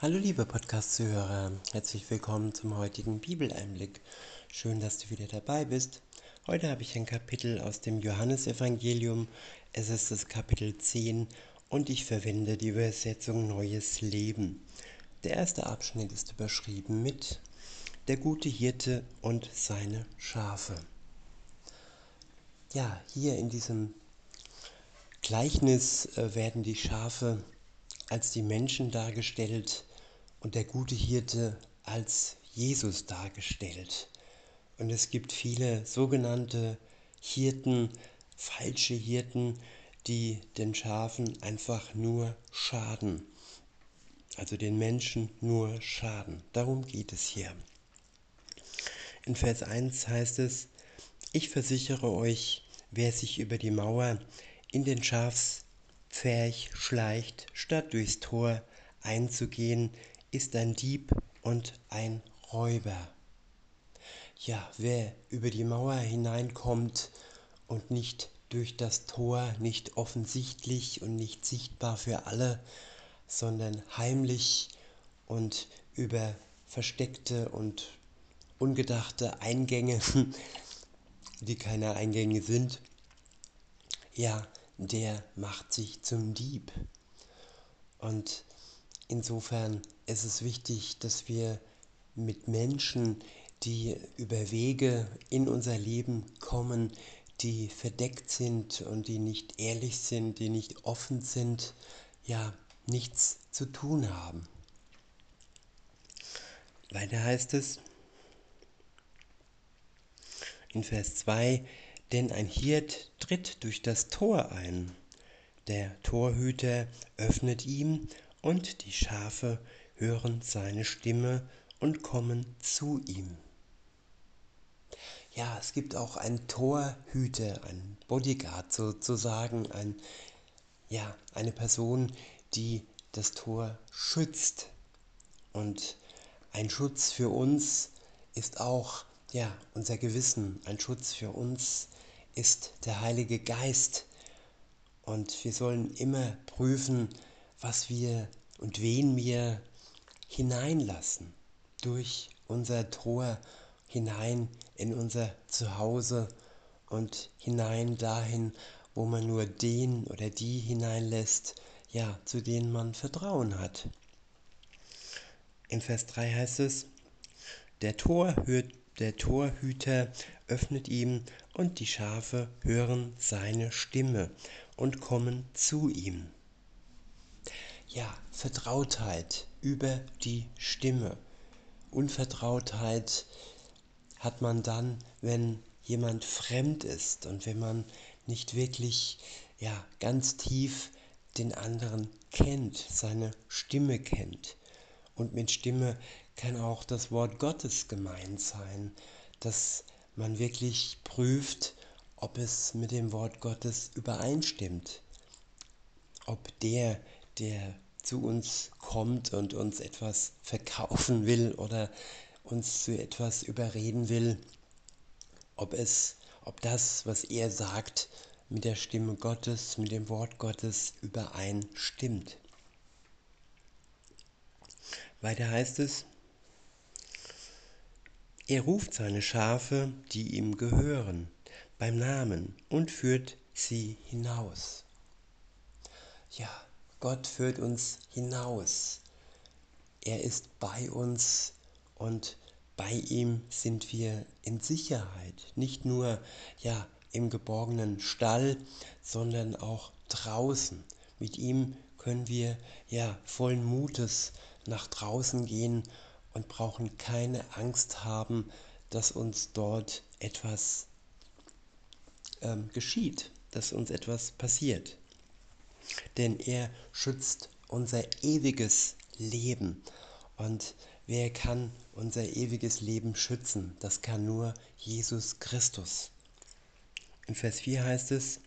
Hallo liebe Podcast-Zuhörer, herzlich willkommen zum heutigen Bibeleinblick. Schön, dass du wieder dabei bist. Heute habe ich ein Kapitel aus dem Johannesevangelium. Es ist das Kapitel 10 und ich verwende die Übersetzung Neues Leben. Der erste Abschnitt ist überschrieben mit Der gute Hirte und seine Schafe. Ja, hier in diesem Gleichnis äh, werden die Schafe als die Menschen dargestellt, und der gute Hirte als Jesus dargestellt. Und es gibt viele sogenannte Hirten, falsche Hirten, die den Schafen einfach nur schaden. Also den Menschen nur schaden. Darum geht es hier. In Vers 1 heißt es, ich versichere euch, wer sich über die Mauer in den Schafspferch schleicht, statt durchs Tor einzugehen, ist ein Dieb und ein Räuber. Ja, wer über die Mauer hineinkommt und nicht durch das Tor, nicht offensichtlich und nicht sichtbar für alle, sondern heimlich und über versteckte und ungedachte Eingänge, die keine Eingänge sind, ja, der macht sich zum Dieb. Und insofern ist es wichtig, dass wir mit Menschen, die über Wege in unser Leben kommen, die verdeckt sind und die nicht ehrlich sind, die nicht offen sind, ja, nichts zu tun haben. Weiter heißt es in Vers 2, denn ein Hirt tritt durch das Tor ein. Der Torhüter öffnet ihm und die Schafe hören seine Stimme und kommen zu ihm. Ja, es gibt auch einen Torhüter, einen Bodyguard sozusagen, ein, ja, eine Person, die das Tor schützt. Und ein Schutz für uns ist auch ja, unser Gewissen. Ein Schutz für uns ist der Heilige Geist. Und wir sollen immer prüfen, was wir und wen wir hineinlassen durch unser Tor hinein in unser Zuhause und hinein dahin, wo man nur den oder die hineinlässt, ja, zu denen man Vertrauen hat. In Vers 3 heißt es, der, Torhüt, der Torhüter öffnet ihm und die Schafe hören seine Stimme und kommen zu ihm ja, Vertrautheit über die Stimme. Unvertrautheit hat man dann, wenn jemand fremd ist und wenn man nicht wirklich ja, ganz tief den anderen kennt, seine Stimme kennt. Und mit Stimme kann auch das Wort Gottes gemeint sein, dass man wirklich prüft, ob es mit dem Wort Gottes übereinstimmt, ob der, der zu uns kommt und uns etwas verkaufen will oder uns zu etwas überreden will, ob es, ob das, was er sagt, mit der Stimme Gottes, mit dem Wort Gottes übereinstimmt. Weiter heißt es, er ruft seine Schafe, die ihm gehören, beim Namen und führt sie hinaus. Ja, Gott führt uns hinaus. Er ist bei uns und bei ihm sind wir in Sicherheit. Nicht nur ja, im geborgenen Stall, sondern auch draußen. Mit ihm können wir ja vollen Mutes nach draußen gehen und brauchen keine Angst haben, dass uns dort etwas ähm, geschieht, dass uns etwas passiert denn er schützt unser ewiges Leben. Und wer kann unser ewiges Leben schützen? Das kann nur Jesus Christus. In Vers 4 heißt es,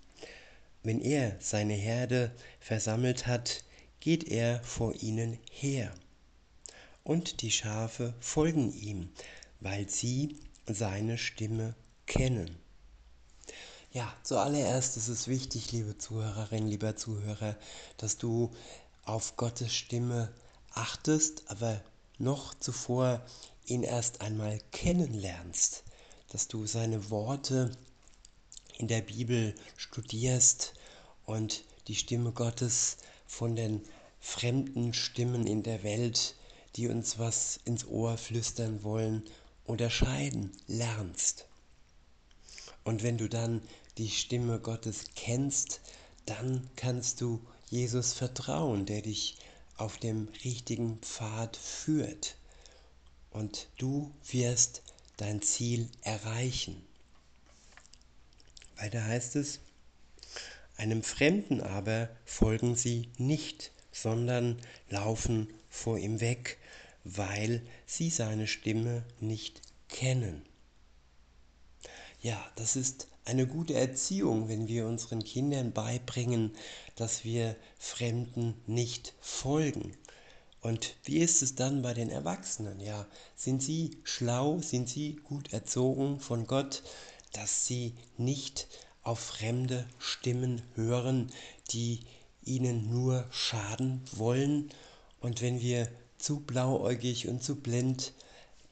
wenn er seine Herde versammelt hat, geht er vor ihnen her. Und die Schafe folgen ihm, weil sie seine Stimme kennen. Ja, zuallererst ist es wichtig, liebe Zuhörerin, lieber Zuhörer, dass du auf Gottes Stimme achtest, aber noch zuvor ihn erst einmal kennenlernst, dass du seine Worte in der Bibel studierst und die Stimme Gottes von den fremden Stimmen in der Welt, die uns was ins Ohr flüstern wollen, unterscheiden lernst. Und wenn du dann die Stimme Gottes kennst, dann kannst du Jesus vertrauen, der dich auf dem richtigen Pfad führt. Und du wirst dein Ziel erreichen. Weiter heißt es, einem Fremden aber folgen sie nicht, sondern laufen vor ihm weg, weil sie seine Stimme nicht kennen. Ja, das ist eine gute Erziehung, wenn wir unseren Kindern beibringen, dass wir Fremden nicht folgen. Und wie ist es dann bei den Erwachsenen? Ja, sind sie schlau, sind sie gut erzogen von Gott, dass sie nicht auf fremde Stimmen hören, die ihnen nur schaden wollen? Und wenn wir zu blauäugig und zu blind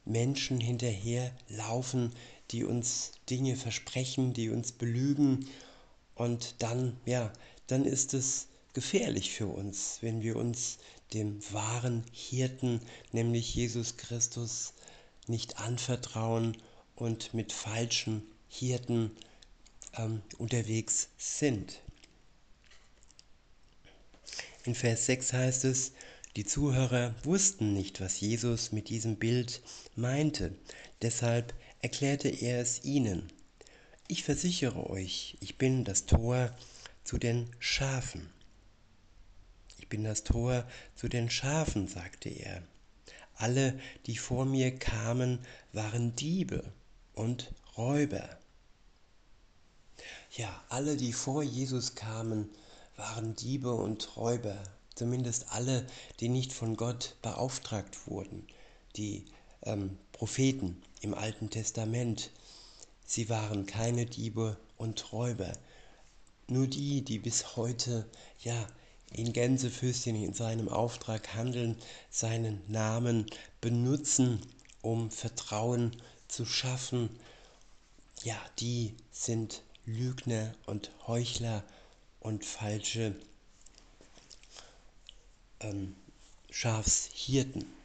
Menschen hinterher laufen, die uns Dinge versprechen, die uns belügen und dann, ja, dann ist es gefährlich für uns, wenn wir uns dem wahren Hirten, nämlich Jesus Christus, nicht anvertrauen und mit falschen Hirten ähm, unterwegs sind. In Vers 6 heißt es, die Zuhörer wussten nicht, was Jesus mit diesem Bild meinte, deshalb erklärte er es ihnen. Ich versichere euch, ich bin das Tor zu den Schafen. Ich bin das Tor zu den Schafen, sagte er. Alle, die vor mir kamen, waren Diebe und Räuber. Ja, alle, die vor Jesus kamen, waren Diebe und Räuber. Zumindest alle, die nicht von Gott beauftragt wurden, die ähm, Propheten im Alten Testament. Sie waren keine Diebe und Räuber. Nur die, die bis heute ja in Gänsefüßchen in seinem Auftrag handeln, seinen Namen benutzen, um Vertrauen zu schaffen, ja, die sind Lügner und Heuchler und falsche ähm, Schafshirten.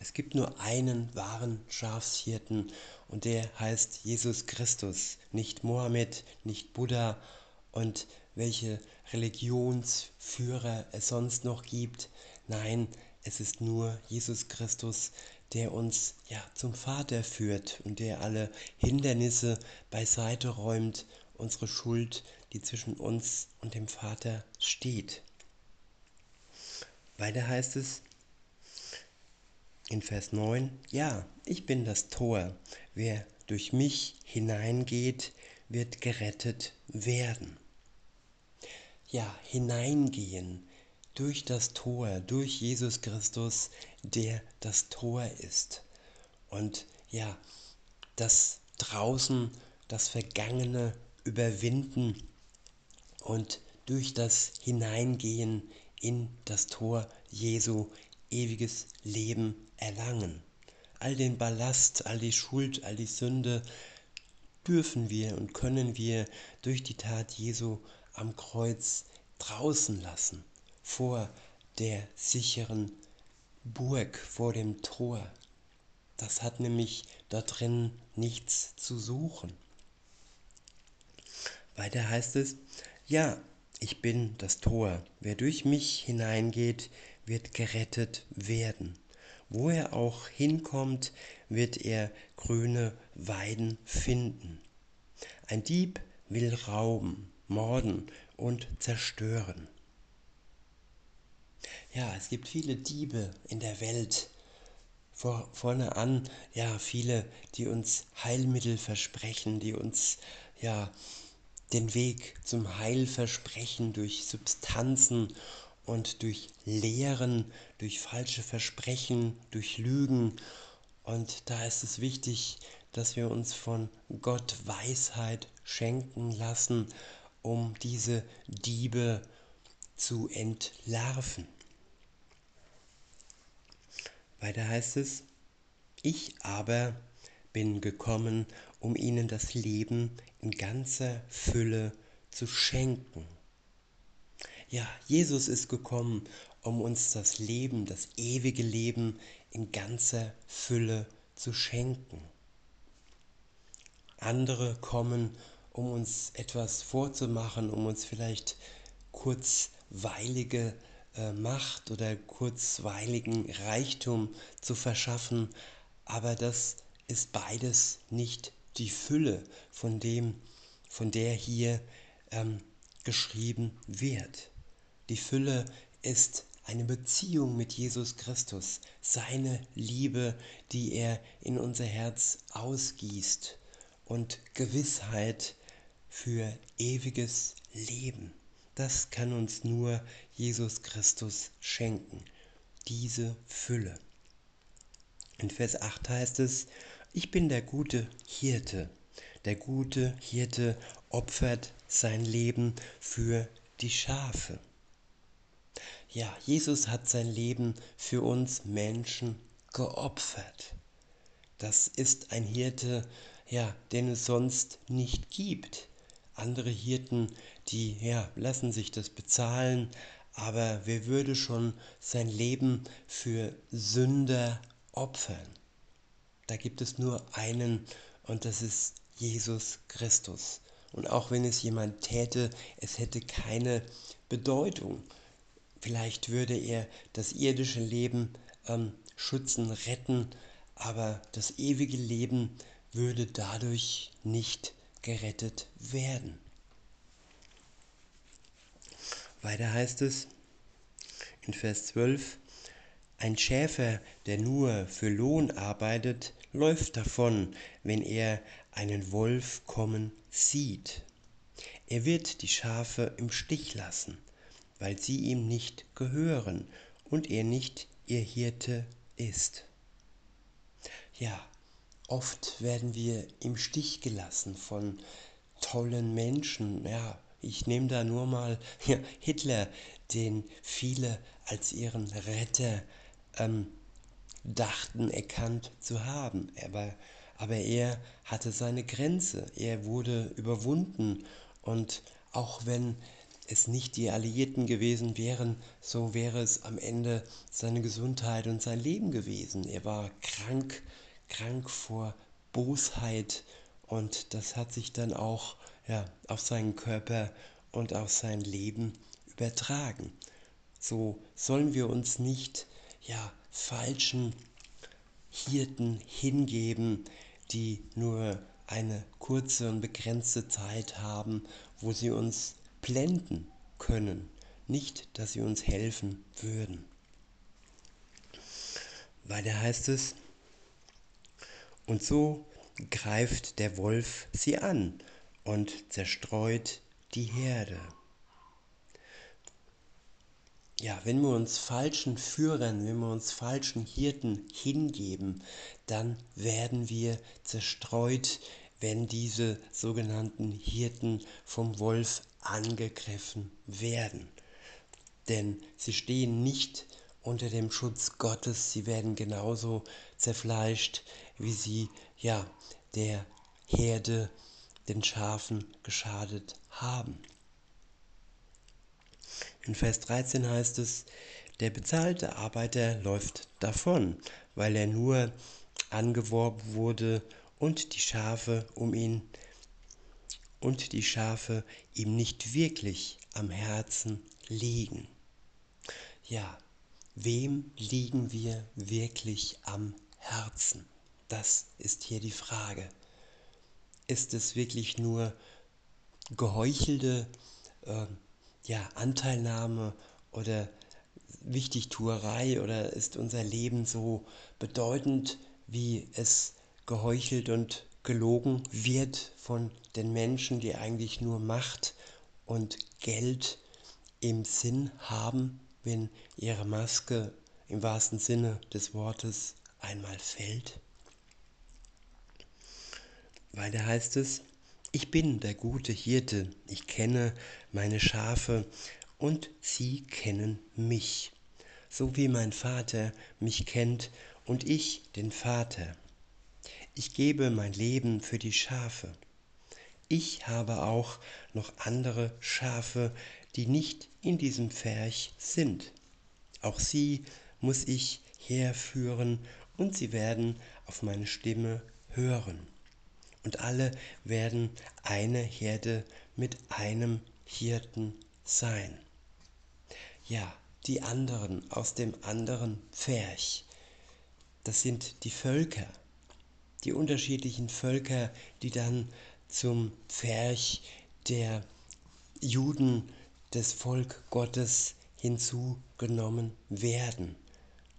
Es gibt nur einen wahren Schafshirten und der heißt Jesus Christus, nicht Mohammed, nicht Buddha und welche Religionsführer es sonst noch gibt. Nein, es ist nur Jesus Christus, der uns ja zum Vater führt und der alle Hindernisse beiseite räumt, unsere Schuld, die zwischen uns und dem Vater steht. Weiter heißt es, in Vers 9, ja, ich bin das Tor, wer durch mich hineingeht, wird gerettet werden. Ja, hineingehen durch das Tor, durch Jesus Christus, der das Tor ist. Und ja, das draußen, das Vergangene überwinden und durch das Hineingehen in das Tor Jesu ewiges Leben erlangen. All den Ballast, all die Schuld, all die Sünde dürfen wir und können wir durch die Tat Jesu am Kreuz draußen lassen, vor der sicheren Burg, vor dem Tor. Das hat nämlich da drin nichts zu suchen. Weiter heißt es, ja, ich bin das Tor. Wer durch mich hineingeht, wird gerettet werden. Wo er auch hinkommt, wird er grüne Weiden finden. Ein Dieb will rauben, morden und zerstören. Ja, es gibt viele Diebe in der Welt. Vor, vorne an, ja, viele, die uns Heilmittel versprechen, die uns, ja, den Weg zum Heil versprechen durch Substanzen und durch Lehren, durch falsche Versprechen, durch Lügen. Und da ist es wichtig, dass wir uns von Gott Weisheit schenken lassen, um diese Diebe zu entlarven. Weiter heißt es, ich aber bin gekommen, um ihnen das Leben in ganzer Fülle zu schenken. Ja, Jesus ist gekommen, um uns das Leben, das ewige Leben in ganzer Fülle zu schenken. Andere kommen, um uns etwas vorzumachen, um uns vielleicht kurzweilige äh, Macht oder kurzweiligen Reichtum zu verschaffen, aber das ist beides nicht die Fülle von dem, von der hier ähm, geschrieben wird. Die Fülle ist eine Beziehung mit Jesus Christus, seine Liebe, die er in unser Herz ausgießt und Gewissheit für ewiges Leben. Das kann uns nur Jesus Christus schenken, diese Fülle. In Vers 8 heißt es, ich bin der gute Hirte. Der gute Hirte opfert sein Leben für die Schafe. Ja, Jesus hat sein Leben für uns Menschen geopfert. Das ist ein Hirte, ja, den es sonst nicht gibt. Andere Hirten, die ja, lassen sich das bezahlen, aber wer würde schon sein Leben für Sünder opfern? Da gibt es nur einen und das ist Jesus Christus. Und auch wenn es jemand täte, es hätte keine Bedeutung. Vielleicht würde er das irdische Leben ähm, schützen, retten, aber das ewige Leben würde dadurch nicht gerettet werden. Weiter heißt es in Vers 12, ein Schäfer, der nur für Lohn arbeitet, läuft davon, wenn er einen Wolf kommen sieht. Er wird die Schafe im Stich lassen weil sie ihm nicht gehören und er nicht ihr Hirte ist. Ja, oft werden wir im Stich gelassen von tollen Menschen. Ja, ich nehme da nur mal ja, Hitler, den viele als ihren Retter ähm, dachten erkannt zu haben. Aber, aber er hatte seine Grenze, er wurde überwunden und auch wenn es nicht die Alliierten gewesen wären, so wäre es am Ende seine Gesundheit und sein Leben gewesen. Er war krank, krank vor Bosheit und das hat sich dann auch ja, auf seinen Körper und auf sein Leben übertragen. So sollen wir uns nicht ja, falschen Hirten hingeben, die nur eine kurze und begrenzte Zeit haben, wo sie uns blenden können, nicht, dass sie uns helfen würden. Weiter heißt es, und so greift der Wolf sie an und zerstreut die Herde. Ja, wenn wir uns falschen Führern, wenn wir uns falschen Hirten hingeben, dann werden wir zerstreut, wenn diese sogenannten Hirten vom Wolf angegriffen werden. Denn sie stehen nicht unter dem Schutz Gottes, sie werden genauso zerfleischt, wie sie ja der Herde, den Schafen geschadet haben. In Vers 13 heißt es, der bezahlte Arbeiter läuft davon, weil er nur angeworben wurde und die Schafe um ihn und die Schafe ihm nicht wirklich am Herzen liegen. Ja, wem liegen wir wirklich am Herzen? Das ist hier die Frage. Ist es wirklich nur geheuchelte äh, ja, Anteilnahme oder Wichtigtuerei oder ist unser Leben so bedeutend, wie es geheuchelt und gelogen wird von den Menschen, die eigentlich nur Macht und Geld im Sinn haben, wenn ihre Maske im wahrsten Sinne des Wortes einmal fällt? Weil da heißt es, ich bin der gute Hirte, ich kenne meine Schafe und sie kennen mich, so wie mein Vater mich kennt und ich den Vater. Ich gebe mein Leben für die Schafe. Ich habe auch noch andere Schafe, die nicht in diesem Pferch sind. Auch sie muss ich herführen und sie werden auf meine Stimme hören. Und alle werden eine Herde mit einem Hirten sein. Ja, die anderen aus dem anderen Pferch, das sind die Völker, die unterschiedlichen Völker, die dann zum Pferch der Juden, des Volk Gottes hinzugenommen werden.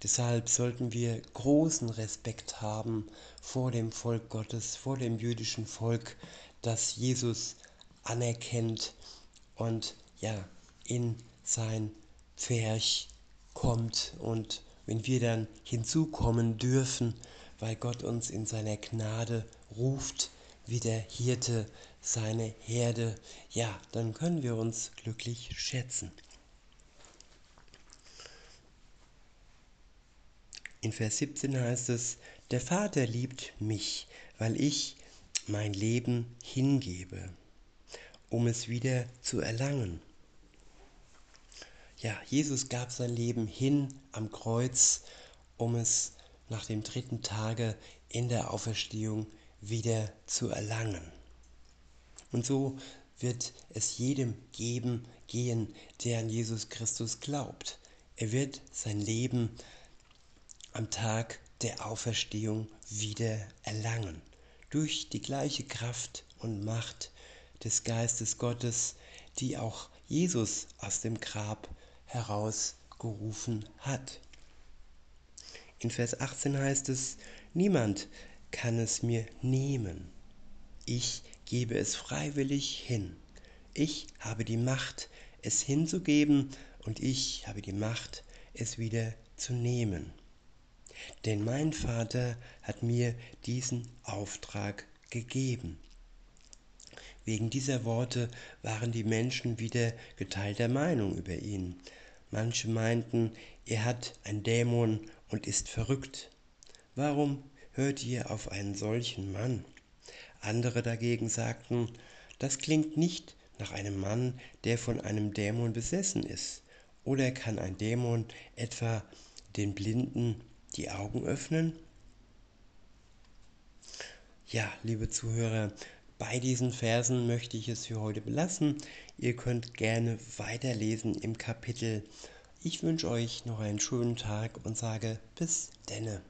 Deshalb sollten wir großen Respekt haben vor dem Volk Gottes, vor dem jüdischen Volk, das Jesus anerkennt und ja in sein Pferch kommt und wenn wir dann hinzukommen dürfen, weil Gott uns in seiner Gnade ruft, wie der Hirte seine Herde, ja, dann können wir uns glücklich schätzen. In Vers 17 heißt es, der Vater liebt mich, weil ich mein Leben hingebe, um es wieder zu erlangen. Ja, Jesus gab sein Leben hin am Kreuz, um es nach dem dritten Tage in der Auferstehung wieder zu erlangen. Und so wird es jedem geben, gehen, der an Jesus Christus glaubt. Er wird sein Leben am Tag der Auferstehung wieder erlangen. Durch die gleiche Kraft und Macht des Geistes Gottes, die auch Jesus aus dem Grab herausgerufen hat. In Vers 18 heißt es, niemand kann es mir nehmen. Ich gebe es freiwillig hin. Ich habe die Macht, es hinzugeben und ich habe die Macht, es wieder zu nehmen. Denn mein Vater hat mir diesen Auftrag gegeben. Wegen dieser Worte waren die Menschen wieder geteilter Meinung über ihn. Manche meinten, er hat ein Dämon und ist verrückt. Warum hört ihr auf einen solchen Mann? Andere dagegen sagten, das klingt nicht nach einem Mann, der von einem Dämon besessen ist. Oder kann ein Dämon etwa den Blinden die Augen öffnen? Ja, liebe Zuhörer, bei diesen Versen möchte ich es für heute belassen. Ihr könnt gerne weiterlesen im Kapitel. Ich wünsche euch noch einen schönen Tag und sage bis denne.